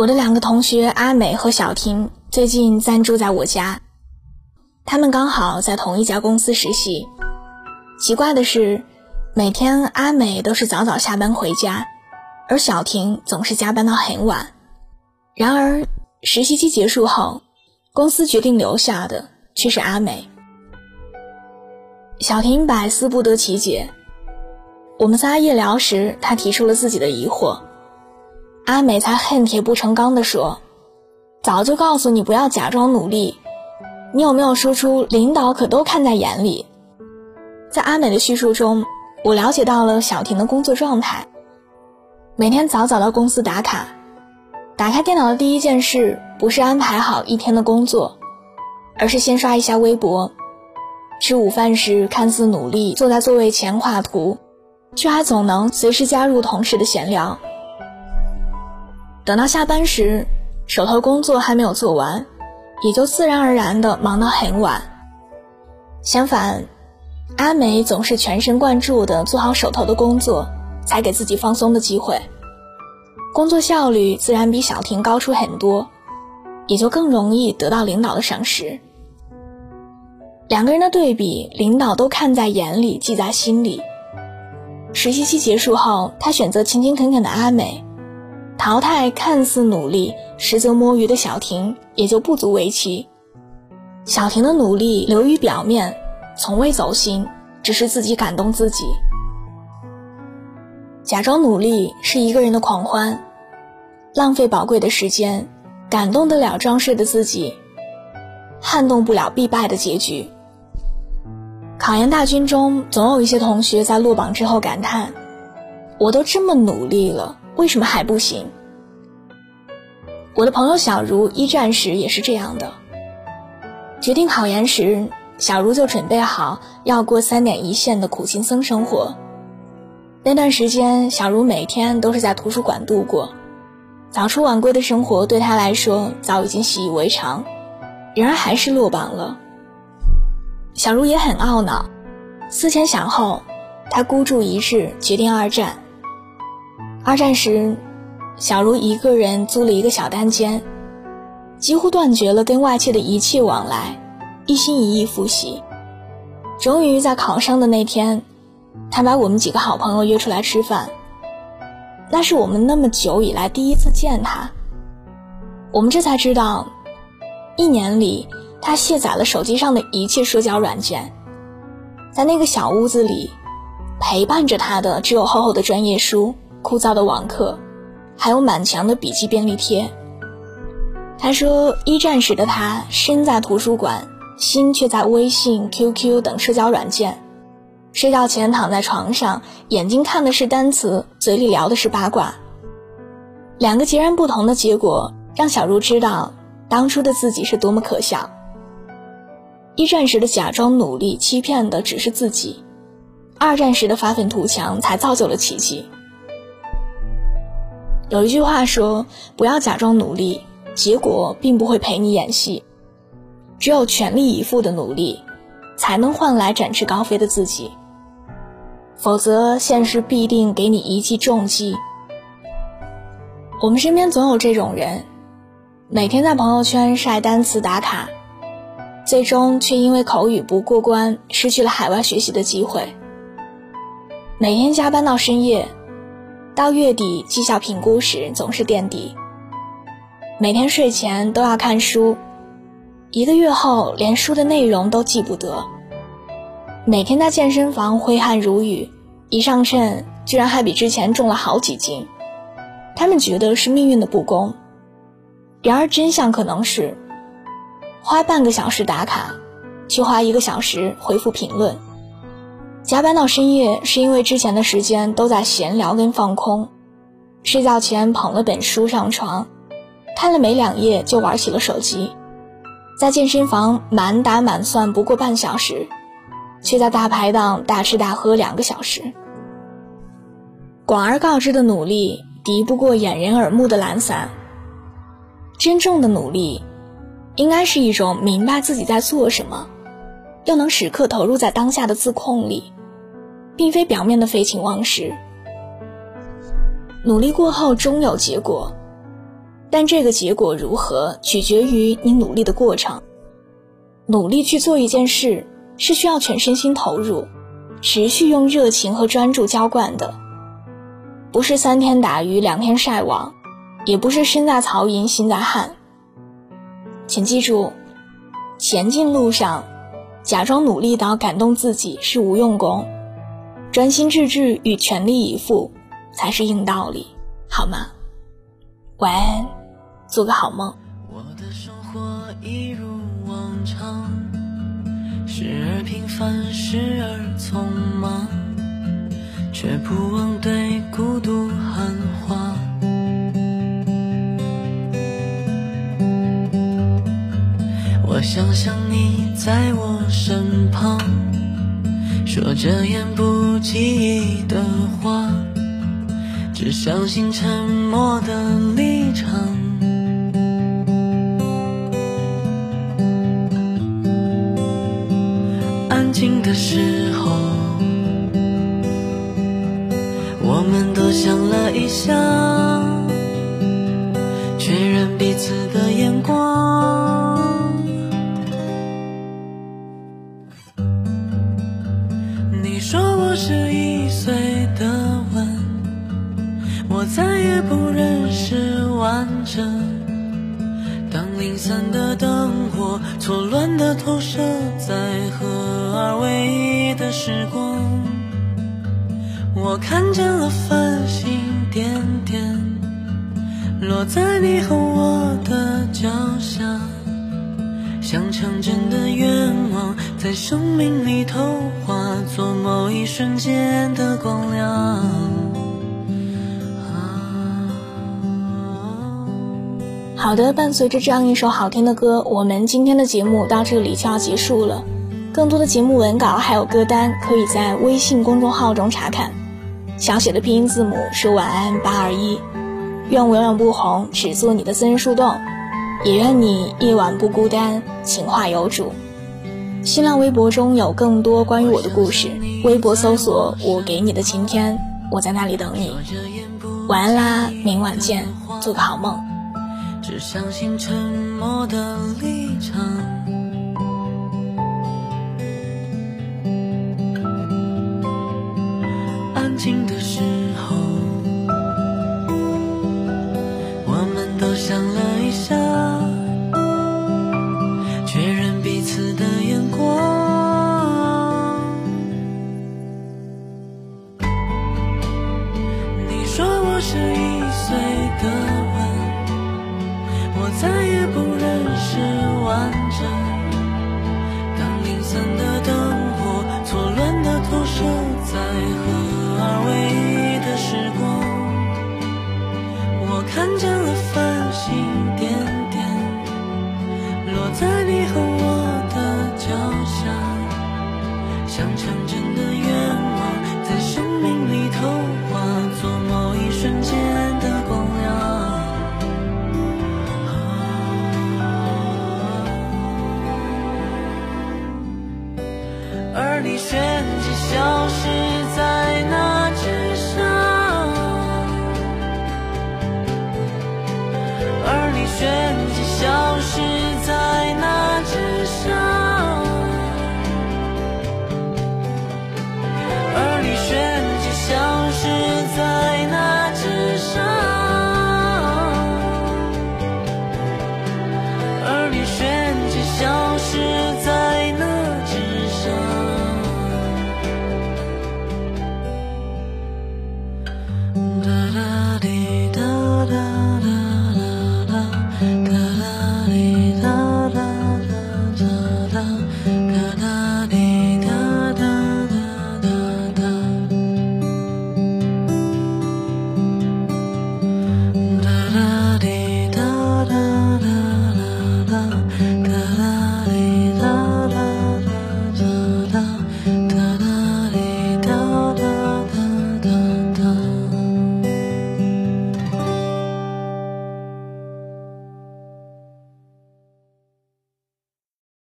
我的两个同学阿美和小婷最近暂住在我家，他们刚好在同一家公司实习。奇怪的是，每天阿美都是早早下班回家，而小婷总是加班到很晚。然而实习期结束后，公司决定留下的却是阿美。小婷百思不得其解。我们仨夜聊时，她提出了自己的疑惑。阿美才恨铁不成钢地说：“早就告诉你不要假装努力，你有没有输出？领导可都看在眼里。”在阿美的叙述中，我了解到了小婷的工作状态：每天早早到公司打卡，打开电脑的第一件事不是安排好一天的工作，而是先刷一下微博；吃午饭时看似努力坐在座位前画图，却还总能随时加入同事的闲聊。等到下班时，手头工作还没有做完，也就自然而然的忙到很晚。相反，阿美总是全神贯注的做好手头的工作，才给自己放松的机会。工作效率自然比小婷高出很多，也就更容易得到领导的赏识。两个人的对比，领导都看在眼里，记在心里。实习期结束后，他选择勤勤恳恳的阿美。淘汰看似努力实则摸鱼的小婷，也就不足为奇。小婷的努力流于表面，从未走心，只是自己感动自己。假装努力是一个人的狂欢，浪费宝贵的时间，感动得了装睡的自己，撼动不了必败的结局。考研大军中，总有一些同学在落榜之后感叹：“我都这么努力了。”为什么还不行？我的朋友小茹一战时也是这样的。决定考研时，小茹就准备好要过三点一线的苦行僧生活。那段时间，小茹每天都是在图书馆度过，早出晚归的生活对她来说早已经习以为常。然而还是落榜了。小茹也很懊恼，思前想后，她孤注一掷，决定二战。二战时，小茹一个人租了一个小单间，几乎断绝了跟外界的一切往来，一心一意复习。终于在考上的那天，他把我们几个好朋友约出来吃饭。那是我们那么久以来第一次见他。我们这才知道，一年里他卸载了手机上的一切社交软件，在那个小屋子里，陪伴着他的只有厚厚的专业书。枯燥的网课，还有满墙的笔记便利贴。他说，一战时的他身在图书馆，心却在微信、QQ 等社交软件。睡觉前躺在床上，眼睛看的是单词，嘴里聊的是八卦。两个截然不同的结果，让小茹知道当初的自己是多么可笑。一战时的假装努力，欺骗的只是自己；二战时的发愤图强，才造就了奇迹。有一句话说：“不要假装努力，结果并不会陪你演戏。只有全力以赴的努力，才能换来展翅高飞的自己。否则，现实必定给你一记重击。”我们身边总有这种人，每天在朋友圈晒单词打卡，最终却因为口语不过关，失去了海外学习的机会。每天加班到深夜。到月底绩效评估时总是垫底。每天睡前都要看书，一个月后连书的内容都记不得。每天在健身房挥汗如雨，一上称居然还比之前重了好几斤。他们觉得是命运的不公，然而真相可能是：花半个小时打卡，却花一个小时回复评论。加班到深夜是因为之前的时间都在闲聊跟放空，睡觉前捧了本书上床，看了没两页就玩起了手机，在健身房满打满算不过半小时，却在大排档大吃大喝两个小时。广而告之的努力敌不过掩人耳目的懒散，真正的努力，应该是一种明白自己在做什么。又能时刻投入在当下的自控里，并非表面的废寝忘食。努力过后终有结果，但这个结果如何，取决于你努力的过程。努力去做一件事，是需要全身心投入，持续用热情和专注浇灌的，不是三天打鱼两天晒网，也不是身在曹营心在汉。请记住，前进路上，假装努力到感动自己是无用功，专心致志与全力以赴才是硬道理，好吗？晚安，做个好梦。我的生活一如往常，时而平凡，时而匆忙，却不忘对孤独喊话。我想象你在我身旁，说着言不及义的话，只相信沉默的立场。安静的时候，我们都想了一下，确认彼此的眼光。完整。当零散的灯火错乱的投射在合二为一的时光，我看见了繁星点点落在你和我的脚下。像成真的愿望，在生命里头化作某一瞬间的光亮。好的，伴随着这样一首好听的歌，我们今天的节目到这里就要结束了。更多的节目文稿还有歌单，可以在微信公众号中查看。小写的拼音字母是晚安八二一，愿我永远不红，只做你的私人树洞。也愿你夜晚不孤单，情话有主。新浪微博中有更多关于我的故事，微博搜索“我给你的晴天”，我在那里等你。晚安啦，明晚见，做个好梦。只相信沉默的立场。安静的时候，你旋即消失